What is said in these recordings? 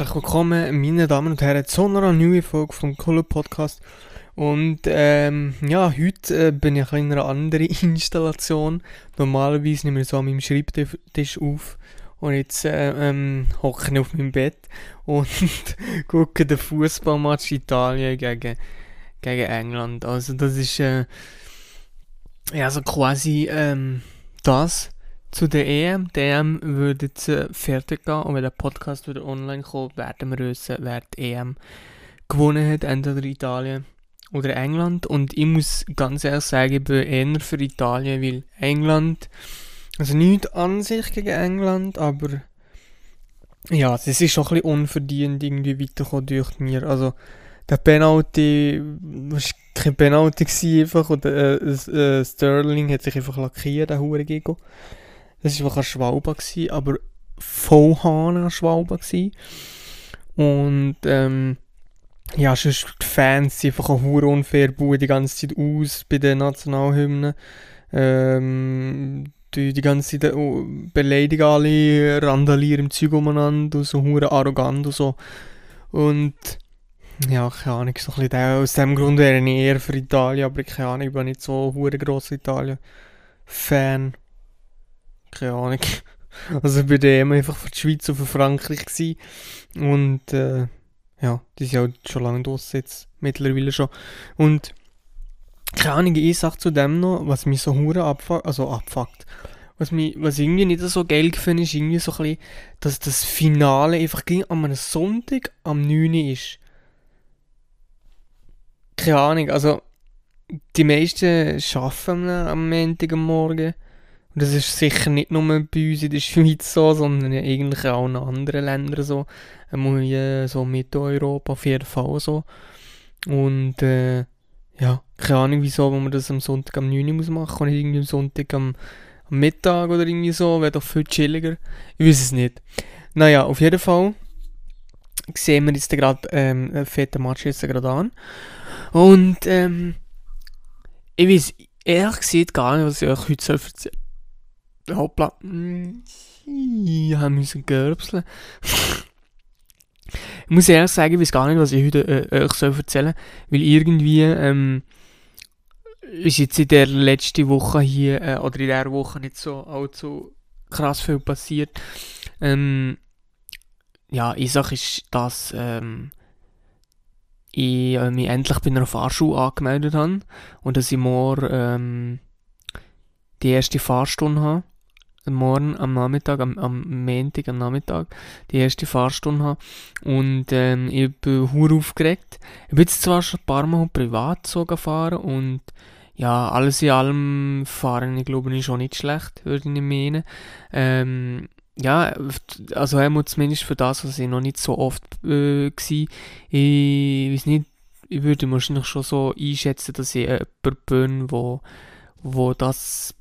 Herzlich willkommen, meine Damen und Herren, zu einer neuen Folge vom Color Podcast. Und ähm, ja, heute äh, bin ich in einer anderen Installation. Normalerweise nehme ich so an meinem Schreibtisch auf. Und jetzt äh, ähm, hocke ich auf meinem Bett und gucke den Fußballmatch Italien gegen, gegen England. Also das ist äh, ja so quasi ähm, das zu der EM. Die EM würde jetzt äh, fertig gehen und wenn der Podcast wieder online kommt, werden wir wissen, wer die EM gewonnen hat, entweder Italien oder England. Und ich muss ganz ehrlich sagen, ich bin eher für Italien, weil England, also nicht an sich gegen England, aber ja, es ist schon ein bisschen unverdient irgendwie weitergekommen durch mir. Also der Penalty, war kein Penalty gewesen, einfach, und äh, äh, Sterling hat sich einfach lackiert, der Hure Gigo. Das war ein Schwalbe, gewesen, aber voll Hahn Schwalbe gewesen. Und, ähm, ja, sonst die Fans sind einfach ein unfair, bauen die ganze Zeit aus bei den Nationalhymnen. Ähm, die, die ganze Zeit oh, beleidigen alle, randalieren im Zeug umeinander und so hure arrogant und so. Und ja, keine Ahnung, so ein bisschen aus dem Grund wäre ich eher für Italien, aber keine Ahnung, ich bin nicht so hure grosser Italien-Fan. Keine Ahnung. Also bei dem einfach für die Schweiz und für Frankreich gewesen. Und äh, ja, die sind halt schon lange draussen jetzt, mittlerweile schon. Und keine Ahnung, ich sag zu dem noch, was mich so hure abfuckt, also abfuckt. Was, mich, was irgendwie nicht so geil finde, ist irgendwie so ein bisschen, dass das Finale einfach an einem Sonntag am 9. ist. Keine Ahnung, also die meisten arbeiten am Montag am Morgen. Und das ist sicher nicht nur bei uns in der Schweiz so, sondern eigentlich auch in anderen Ländern so. Einmal so Mitteleuropa auf jeden Fall so. Und äh, ja, keine Ahnung wieso, wenn man das am Sonntag am 9 Uhr muss machen und nicht irgendwie am Sonntag am, am Mittag oder irgendwie so, wäre doch viel chilliger. Ich weiß es nicht. Naja, auf jeden Fall sehen wir jetzt gerade ähm, einen fetten Match jetzt gerade an. Und ähm, ich weiß ehrlich gesagt gar nicht, was ich euch heute erzählen soll Hoppla. Ich habe müssen gerbseln. ich muss ehrlich sagen, ich weiß gar nicht, was ich heute äh, euch soll erzählen soll. Weil irgendwie ähm, ist jetzt in der letzten Woche hier, äh, oder in der Woche nicht so allzu krass viel passiert. Ähm, ja, eine Sache ist, dass ähm, ich äh, mich endlich bei einer Fahrschule angemeldet habe und dass ich morgen ähm, die erste Fahrstunde habe morgen am Nachmittag, am, am Montag am Nachmittag, die erste Fahrstunde habe. Und ähm, ich bin hure aufgeregt. Ich bin jetzt zwar schon ein paar Mal privat so gefahren und ja, alles in allem fahren, ich glaube, ist schon nicht schlecht, würde ich meinen. Ähm, ja, also einmal zumindest für das, was ich noch nicht so oft äh, war. Ich weiß nicht, ich würde wahrscheinlich schon so einschätzen, dass ich jemand bin, wo, wo das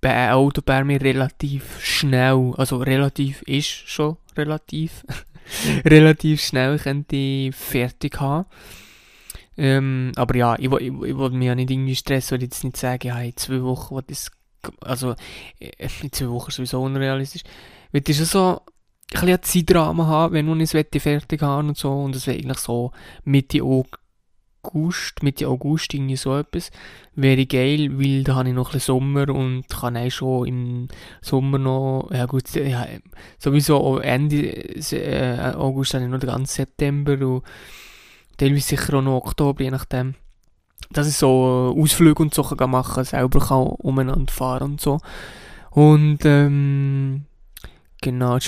bei mir relativ schnell, also relativ ist schon relativ, relativ schnell könnte ich fertig haben. Ähm, aber ja, ich, ich, ich wollte mich ja nicht irgendwie stressen, weil ich jetzt nicht sagen, ja, in zwei Wochen, was das, also äh, in zwei Wochen ist sowieso unrealistisch. Weil das ist so ein bisschen Zeitrahmen haben, wenn man es fertig haben und so, und das wäre eigentlich so Mitte August, Mitte August, irgendwie so etwas, wäre geil, weil da habe ich noch ein bisschen Sommer und kann auch schon im Sommer noch, ja gut, ja, sowieso Ende äh, August habe ich noch den ganzen September und teilweise sicher auch noch Oktober, je nachdem. Dass ich so Ausflüge und so kann machen, selber kann umeinander fahren und so. Und, ähm, genau, die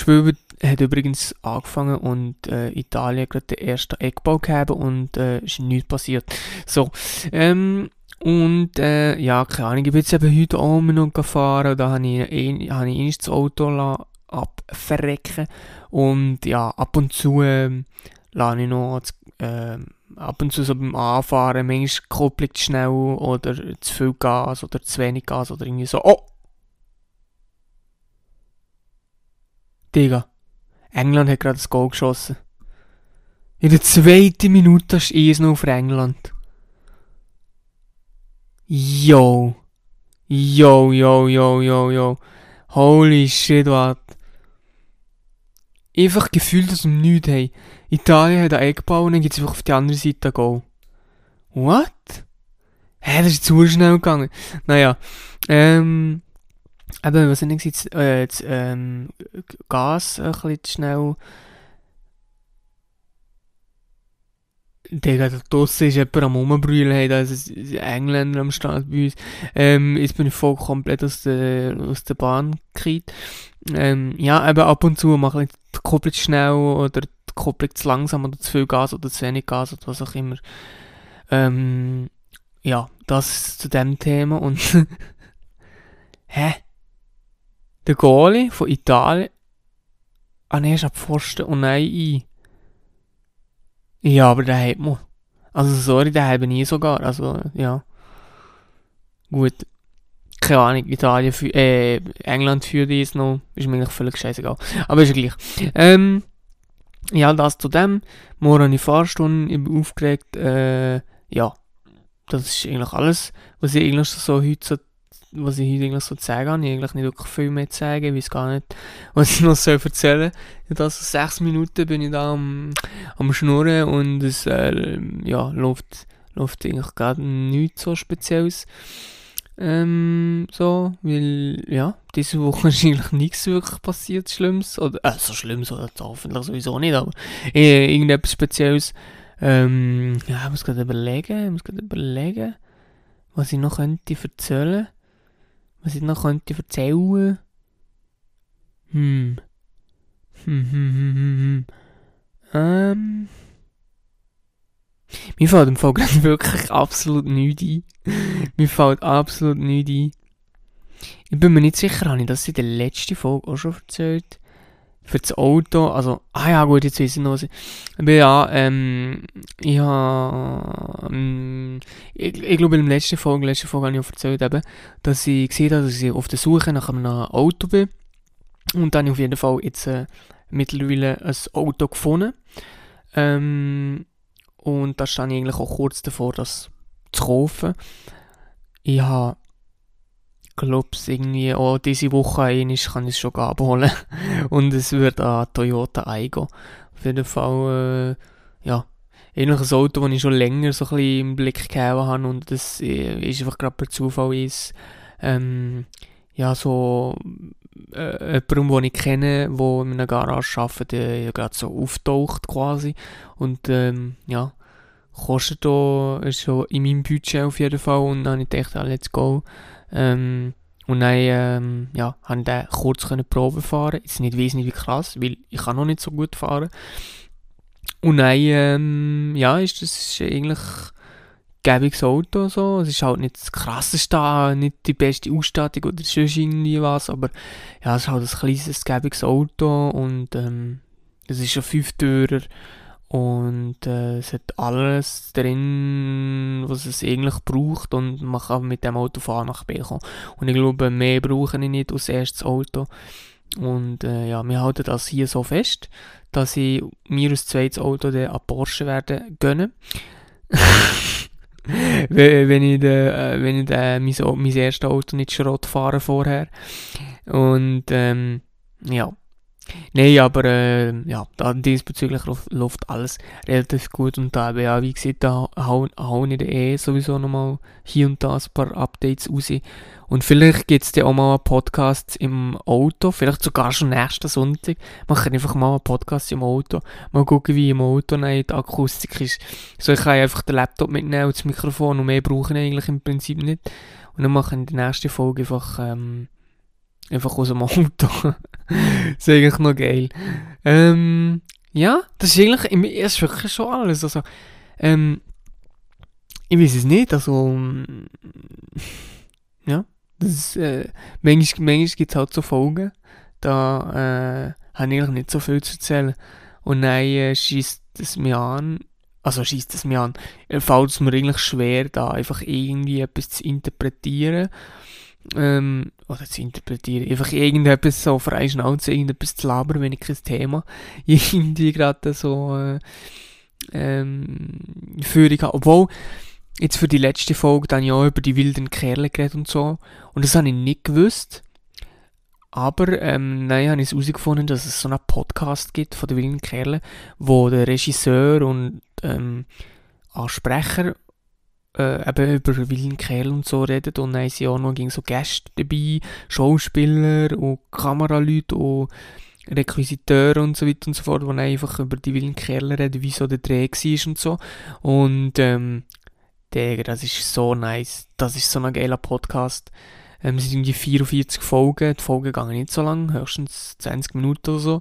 Schwebe hat übrigens angefangen und äh, Italien gerade den ersten Eckbau gehabt und äh, ist nichts passiert. So, ähm, und äh, ja, keine Ahnung, ich bin jetzt eben heute auch noch gefahren, da habe ich, ein, hab ich erst das Auto abverrecken und ja, ab und zu äh, lasse ich noch äh, ab und zu so beim Anfahren, manchmal koppelt schnell oder zu viel Gas oder zu wenig Gas oder irgendwie so. Oh! Digga. England hat gerade das Goal geschossen. In der zweiten Minute ist es noch für England. Yo. Yo, yo, yo, yo, yo. Holy shit, what? einfach gefühlt aus dem Nichts haben. Italien hat einen Eckball und dann gibt es einfach auf die andere Seite ein Goal. What? Hä, das ist zu schnell gegangen. Naja, ähm, eben, was ich gesagt, äh, das, ähm, Gas ein bisschen zu schnell. Digga, da draussen ist jemand am Rumbrüllen, hey, da ist ein Engländer am Start bei uns. Ähm, jetzt bin ich voll komplett aus der, aus der Bahn gekriegt. Ähm, ja, eben ab und zu mache ich die Kupplung schnell oder die Kupplung zu langsam oder zu viel Gas oder zu wenig Gas oder was auch immer. Ähm, ja, das zu dem Thema und hä? Der Goalie von Italien ah ne, ist ab Pfosten und nein ein. Ja, aber der hat man. Also sorry, der habe ich sogar. Also, ja. Gut. Keine Ahnung, Italien für, äh, England für dies noch. Ist mir eigentlich völlig scheißegal. Aber ist ja gleich. Ähm, ja, das zu dem. Morgen eine Fahrstunde, ich bin aufgeregt. Äh, ja. Das ist eigentlich alles, was ich eigentlich so heute was ich heute eigentlich so zu sagen. Ich eigentlich nicht wirklich viel mehr zu sagen. Ich weiß gar nicht, was ich noch soll erzählen soll. In so sechs Minuten bin ich da am, am Schnurren und es äh, ja, läuft, läuft eigentlich gar nichts so Spezielles. Ähm, so, weil, ja, diese Woche ist eigentlich nichts wirklich passiert, Schlimmes. Oder, äh, so Schlimmes, oder hoffentlich sowieso nicht, aber äh, irgendetwas Spezielles. Ähm, ja, ich muss gerade überlegen, ich muss gerade überlegen, was ich noch könnte erzählen was ich noch könnte erzählen? Hm. Hm, hm, hm, hm, hm. Ähm. Mir fällt im Fall wirklich absolut nichts ein. mir fällt absolut nichts ein. Ich bin mir nicht sicher, habe ich das in der letzten Folge auch schon erzählt? Für das Auto, also, ah ja gut, jetzt weiß ich noch. Aber ja, ähm, ich habe, ähm, ich, ich glaube in der letzten Folge, letzte Folge habe ich auch erzählt eben, dass ich gesehen habe, dass ich auf der Suche nach einem Auto bin. Und dann habe ich auf jeden Fall jetzt äh, mittlerweile ein Auto gefunden. Ähm, und da stand ich eigentlich auch kurz davor, das zu kaufen. Ich habe glaube es irgendwie auch diese Woche einmal kann ich es schon abholen. Und es wird ein Toyota Aigo. Auf jeden Fall, äh, ja, eigentlich ein Auto, das ich schon länger so ein bisschen im Blick gehabt habe und das äh, ist einfach gerade per Zufall ist, ähm, ja, so äh, jemandem, den ich kenne, der in einer Garage arbeitet, der gerade so auftaucht quasi und ähm, ja, kostet da, ist schon in meinem Budget auf jeden Fall und dann habe ich gedacht, ah, let's go. Ähm, und dann ähm, ja, habe ich kurz können Probe fahren. Ist nicht wesentlich krass, weil ich kann noch nicht so gut fahren. Und dann ähm, ja, ist das eigentlich gäbiges Auto so. Es ist halt nicht das krasseste, nicht die beste Ausstattung oder sonst irgendwie was, aber ja, es ist halt ein kleines, gäbiges Auto und ähm, es ist schon fünf Türer und äh, es hat alles drin, was es eigentlich braucht und man kann mit dem Auto fahren nach B kommen. Und ich glaube, mehr brauche ich nicht als erstes Auto. Und äh, ja, wir halten das hier so fest, dass ich mir als zweites Auto den an Porsche werde gönnen. wenn ich, äh, wenn ich de, mein, mein erstes Auto nicht Schrott fahre vorher. Und ähm, ja, Nein, aber äh, ja, da diesbezüglich läuft alles relativ gut und da ja, wie gesagt, da hauen, hauen ich eh sowieso nochmal hier und da ein paar Updates raus. Und vielleicht gibt es dann auch mal einen Podcast im Auto, vielleicht sogar schon nächsten Sonntag. Mache einfach mal einen Podcast im Auto. Mal gucken, wie im Auto die Akustik ist. So, ich kann einfach den Laptop mitnehmen und das Mikrofon und mehr brauche ich eigentlich im Prinzip nicht. Und dann mache ich in der nächsten Folge einfach ähm, Einfach aus dem Auto. ist eigentlich noch geil. Ähm, ja, das ist eigentlich, das ist wirklich schon alles. Also, ähm, ich weiß es nicht, also, ja, das ist, äh, manchmal, manchmal gibt es halt so Folgen, da, äh, habe ich eigentlich nicht so viel zu erzählen. Und dann äh, schießt es mir an, also schießt es mir an, fällt es mir eigentlich schwer, da einfach irgendwie etwas zu interpretieren ähm, oder zu interpretieren, einfach irgendetwas so frei Schnauze, irgendetwas zu labern, wenn ich kein Thema irgendwie gerade so äh, ähm, Führung habe. Obwohl, jetzt für die letzte Folge dann ja über die wilden Kerle geredet und so. Und das habe ich nicht gewusst. aber ähm, nein, habe ich herausgefunden, dass es so einen Podcast gibt von den wilden Kerlen, wo der Regisseur und ähm, Sprecher äh, eben über wilden Kerl und so redet und dann sind auch noch so Gäste dabei, Schauspieler und Kameraleute und Requisiteure und so weiter und so fort, die einfach über die wilden Kerle reden, wie so der Dreh war und so. Und ähm, Digga, das ist so nice. Das ist so ein geiler Podcast. Ähm, es sind irgendwie 44 Folgen. Die Folgen gehen nicht so lang, höchstens 20 Minuten oder so.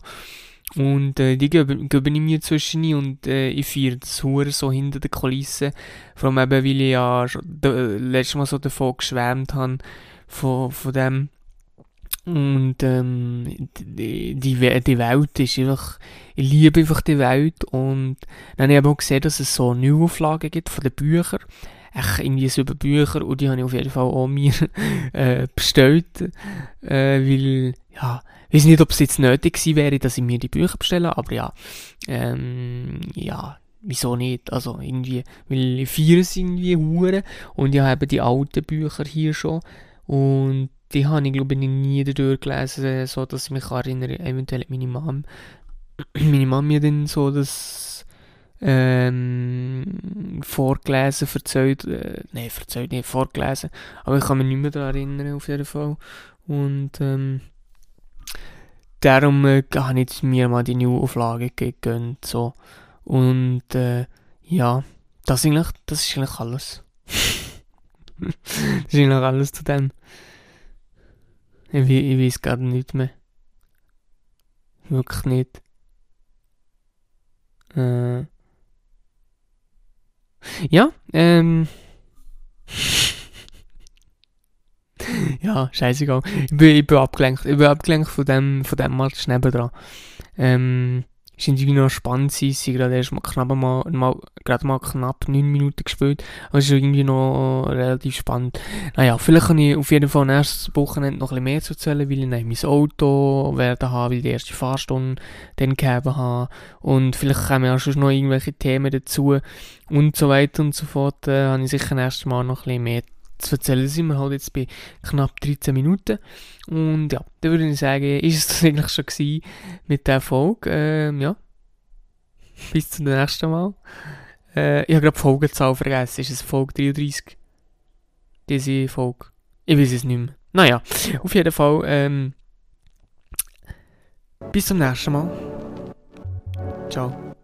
Und äh, die geben, geben mir zwischen und äh, ich feiere das Hure so hinter den Kulissen. Vor allem eben, weil ich ja äh, letztes Mal so davon geschwärmt habe, von, von dem. Und ähm, die, die, die Welt ist einfach, ich liebe einfach die Welt und dann habe ich auch gesehen, dass es so Neuauflagen gibt von den Büchern. Echt irgendwie so über Bücher und die habe ich auf jeden Fall auch mir äh, bestellt, äh, weil, ja, ich weiß nicht, ob es jetzt nötig gewesen wäre, dass ich mir die Bücher bestelle, aber ja, ähm, ja, wieso nicht? Also irgendwie, weil ich feiere es irgendwie hure und ich habe die alten Bücher hier schon und die habe ich glaube ich nie durchgelesen, so dass ich mich erinnere, eventuell meine Mom, meine Mom mir dann so das ähm, vorgelesen, verzeiht, äh, nein, verzeiht nicht, vorgelesen, aber ich kann mich nicht mehr daran erinnern auf jeden Fall und ähm, darum äh, habe ich mir mal die Neuauflage gegönnt, so und äh, ja, das ist eigentlich, das ist eigentlich alles. das ist eigentlich alles zu dem. Ich, ich weiß gerade nicht mehr. Wirklich nicht. Äh. Ja, ähm. ja, scheißegal. Ich bin, ich bin abgelenkt. Ich bin abgelenkt von dem, von dem Match nebendran. Ähm ist irgendwie noch spannend gewesen. Sie gerade erst mal knapp mal, mal, gerade mal knapp 9 Minuten gespielt. Aber es ist irgendwie noch relativ spannend. Naja, vielleicht kann ich auf jeden Fall nächstes Wochenende noch ein bisschen mehr zu erzählen, weil ich mein Auto werden habe, weil ich die erste Fahrstunde dann gegeben habe. Und vielleicht kommen auch schon noch irgendwelche Themen dazu und so weiter und so fort. Äh, habe ich sicher nächstes Mal noch ein bisschen mehr zu erzählen. Da sind wir halt jetzt bei knapp 13 Minuten. Und ja, da würde ich sagen, ist es das eigentlich schon gewesen mit der Folge. Ähm, ja. Bis zum nächsten Mal. Äh, ich habe gerade die Folgenzahl vergessen. Ist es Folge 33? Diese Folge? Ich weiß es nicht mehr. Naja, auf jeden Fall. Ähm, bis zum nächsten Mal. Ciao.